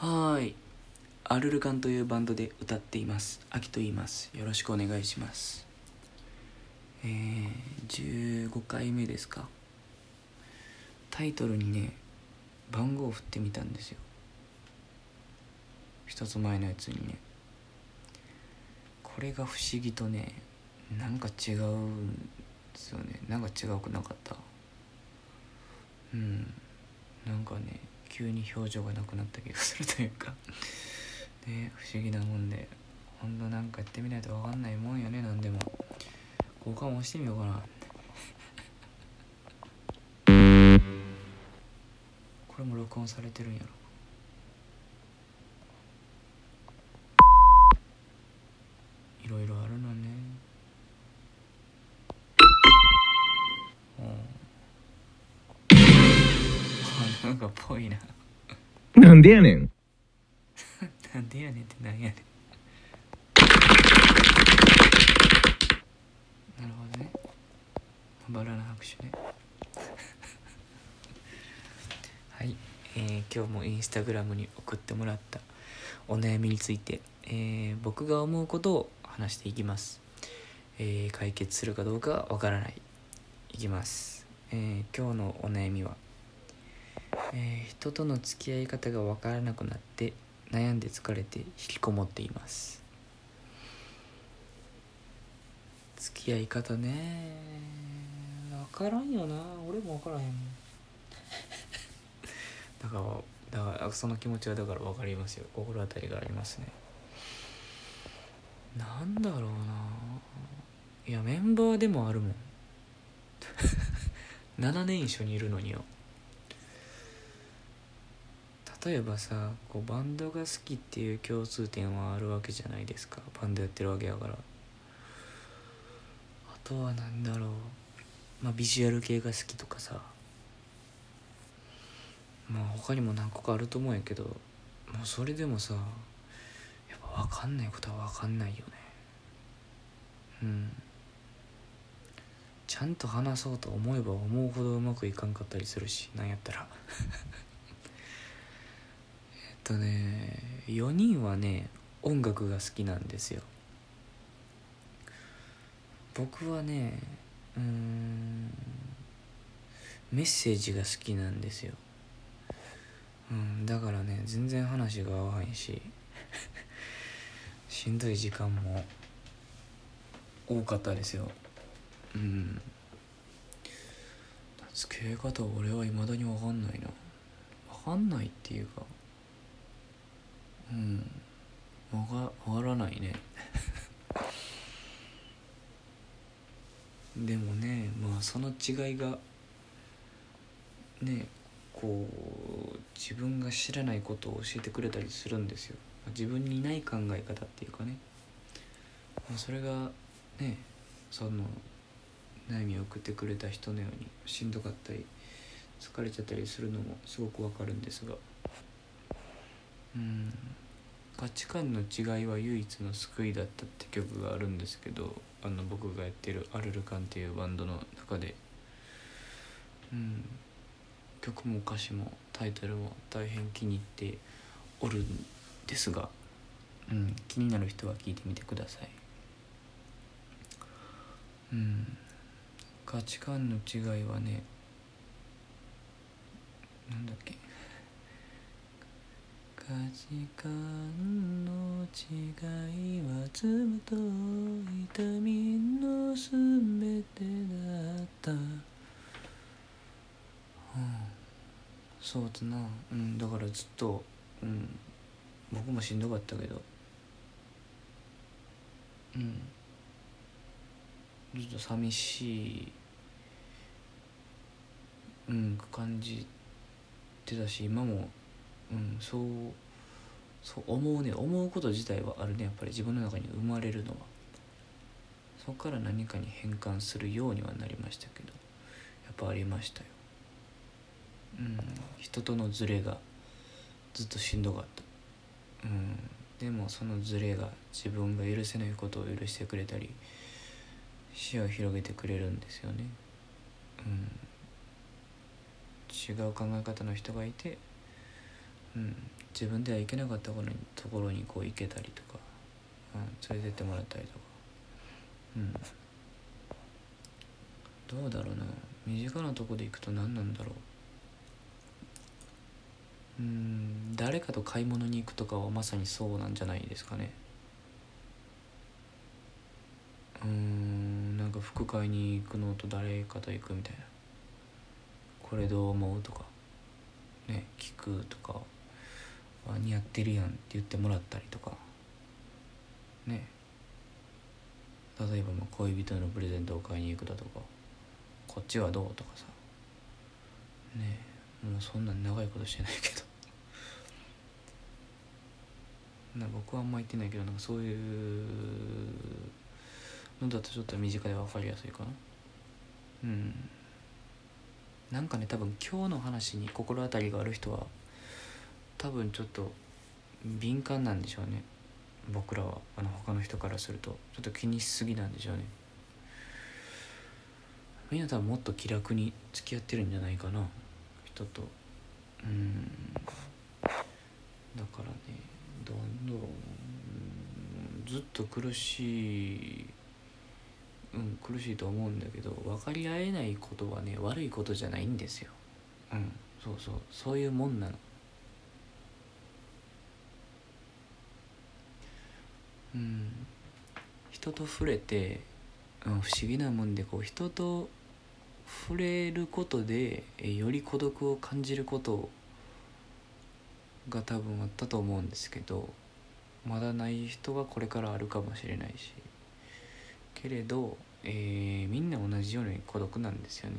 はい。アルルカンというバンドで歌っています。アキと言います。よろしくお願いします。えー、15回目ですか。タイトルにね番号を振ってみたんですよ。一つ前のやつにね。これが不思議とねなんか違うんですよね。なんか違うくなかった。うん。なんかね急に表情がなくなった気がするというか。ね不思議なもんで。ほんとなんかやってみないと分かんないもんやねなんでも。交換押してみようかな。これも録音されてるんやろ。ぽいな。なんでやねん。なんでやねんってなんやねん。なるほどね。バラな拍手ね。はい、えー今日もインスタグラムに送ってもらった。お悩みについて、えー僕が思うことを話していきます、えー解決するかどうかはわからない。いきます、えー今日のお悩みは、えー人との付き合い方がわからなくなって悩んで疲れて引きこもっています。付き合い方ね。分からんよな。俺も分からへん だからだからその気持ちはだから分かりますよ。心当たりがありますね。なんだろうな。いやメンバーでもあるもん。7年一緒にいるのによ例えばさこうバンドが好きっていう共通点はあるわけじゃないですか。バンドやってるわけやから。あとは何だろう。まあビジュアル系が好きとかさ。まあ他にも何個かあると思うんやけど。もうそれでもさやっぱ分かんないことは分かんないよね。うん。ちゃんと話そうと思えば思うほどうまくいかんかったりするしなんやったら。とね4人はね音楽が好きなんですよ。僕はねうんメッセージが好きなんですよ、うん、だからね全然話が合わへんししんどい時間も多かったですよ。うん。付け方俺はいまだに分かんないな。分かんないっていうかうん。分か分からないね。でもねまあその違いがねこう自分が知らないことを教えてくれたりするんですよ。自分にない考え方っていうかね。まあそれがねその悩みを送ってくれた人のようにしんどかったり疲れちゃったりするのもすごくわかるんですが。うん。価値観の違いは唯一の救いだったって曲があるんですけどあの僕がやってるアルルカンっていうバンドの中でうん曲も歌詞もタイトルも大変気に入っておるんですが、うん、気になる人は聞いてみてください。うん価値観の違いはねなんだっけ。価値観の違いはずっと痛みのすべてだった、うん、そうだな。うんだからずっとうん。僕もしんどかったけど。うん。ずっと寂しいうん感じてたし今もうんそうそう思うね。思うこと自体はあるね。やっぱり自分の中に生まれるのは。そこから何かに変換するようにはなりましたけど。やっぱありましたよ。うん人とのズレがずっとしんどかった。うんでもそのズレが自分が許せないことを許してくれたり視野を広げてくれるんですよね。うん違う考え方の人がいて、うん、自分では行けなかったところにところにこう行けたりとか、うん、連れてってもらったりとか。うん。どうだろうな。身近なとこで行くと何なんだろう。うん。誰かと買い物に行くとかはまさにそうなんじゃないですかね。うん。なんか服買いに行くのと誰かと行くみたいな。これどう思うとか。ね。聞くとか。あ似合ってるやんって言ってもらったりとか。ね。例えばまあ恋人のプレゼントを買いに行くだとかこっちはどう？とかさ。ねもうそんなん長いことしてないけど な僕はあんま言ってないけどなんかそういうのだとちょっと身近で分かりやすいかな。うん。なんかね多分今日の話に心当たりがある人は多分ちょっと敏感なんでしょうね。僕らは。あの他の人からすると。ちょっと気にしすぎなんでしょうね。みんな多分もっと気楽に付き合ってるんじゃないかな。人と。うん。だからね。どんどんずっと苦しい。うん苦しいと思うんだけど。分かり合えないことはね悪いことじゃないんですよ。うん。そうそう。そういうもんなの。うん人と触れて、うん、不思議なもんでこう人と触れることでより孤独を感じることが多分あったと思うんですけどまだない人がこれからあるかもしれないしけれど、えーみんな同じように孤独なんですよね。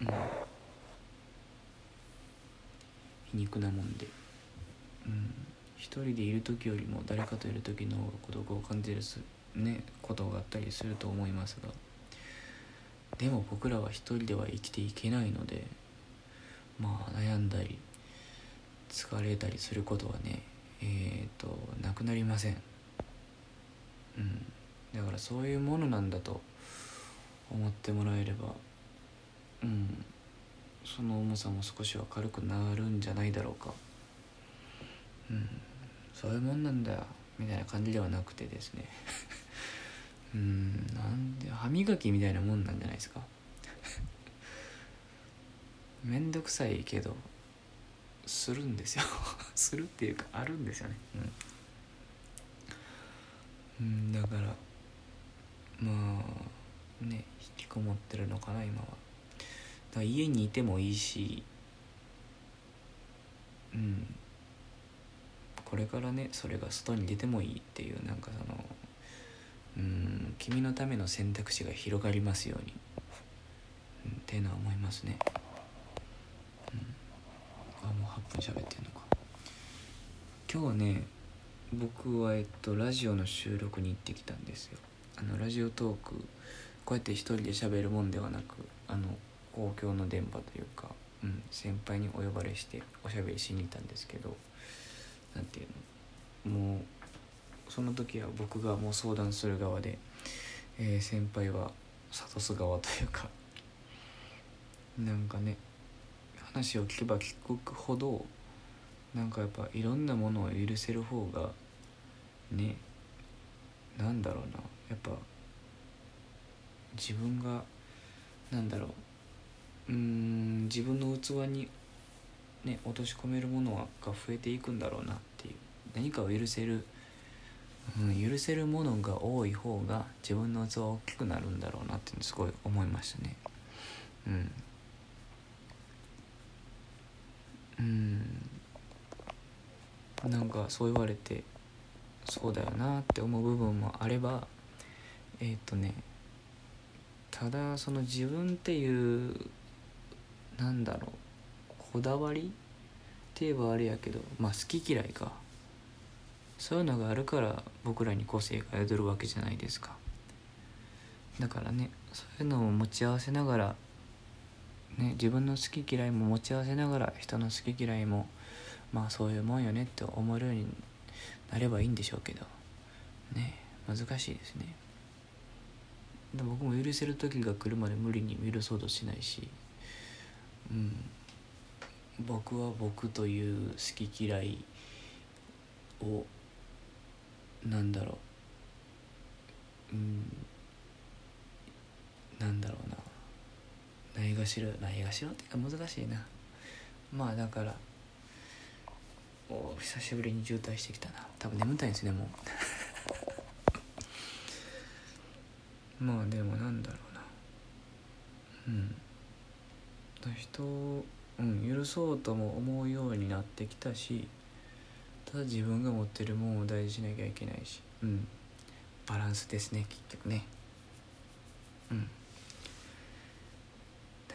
うん、皮肉なもんで。一人でいる時よりも誰かといる時の方が孤独を感じるす、ね、ことがあったりすると思いますが。でも僕らは一人では生きていけないのでまあ悩んだり疲れたりすることはねえっ、となくなりません。うん。だからそういうものなんだと思ってもらえればうん。その重さも少しは軽くなるんじゃないだろうか。うん。そういうもんなんだよみたいな感じではなくてですね。うんなんで歯磨きみたいなもんなんじゃないですか。めんどくさいけどするんですよ。するっていうかあるんですよね。うん、うん、だからまあね引きこもってるのかな今は。だから家にいてもいいしうん。これからねそれが外に出てもいいっていうなんかそのうん君のための選択肢が広がりますように、うん、っていうのは思いますね、うん、あもう8分喋ってんのか。今日ね僕はえっとラジオの収録に行ってきたんですよ。あのラジオトークこうやって一人で喋るもんではなくあの公共の電波というか、うん、先輩にお呼ばれしておしゃべりしに行ったんですけどなんていうの？もうその時は僕がもう相談する側で、えー先輩は諭す側というかなんかね話を聞けば聞くほどなんかやっぱいろんなものを許せる方がねなんだろうな。やっぱ自分がなんだろう。うーん自分の器にね落とし込めるものが増えていくんだろうなっていう。何かを許せる、うん、許せるものが多い方が自分の器は大きくなるんだろうなってすごい思いましたね。うん。うん。なんかそう言われてそうだよなって思う部分もあればえっ、とねただその自分っていうなんだろう。こだわりって言えばあれやけどまあ好き嫌いか。そういうのがあるから僕らに個性が宿るわけじゃないですか。だからねそういうのを持ち合わせながらね自分の好き嫌いも持ち合わせながら人の好き嫌いもまあそういうもんよねって思えるようになればいいんでしょうけど。ね難しいですね。で僕も許せる時が来るまで無理に許そうとしないしうん。僕は僕という好き嫌いをなんだろう。うん。なんだろうな。ないがしろ。ないがしろっていうか難しいな。まあだからお久しぶりに渋滞してきたな。多分眠たいんですねもう。まあでもなんだろうな。うん。人、うん、許そうとも思うようになってきたしただ自分が持ってるものを大事しなきゃいけないしうんバランスですね結局ね。うん。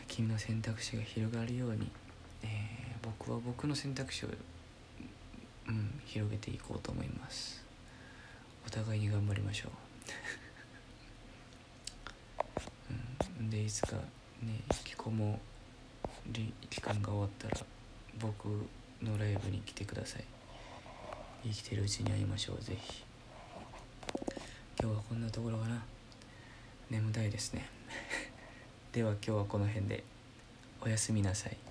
君の選択肢が広がるように、えー僕は僕の選択肢を、うん、広げていこうと思います。お互いに頑張りましょう、うん、でいつかね引きこも期間が終わったら僕のライブに来てください。生きてるうちに会いましょうぜひ。今日はこんなところかな。眠たいですね。では今日はこの辺で。おやすみなさい。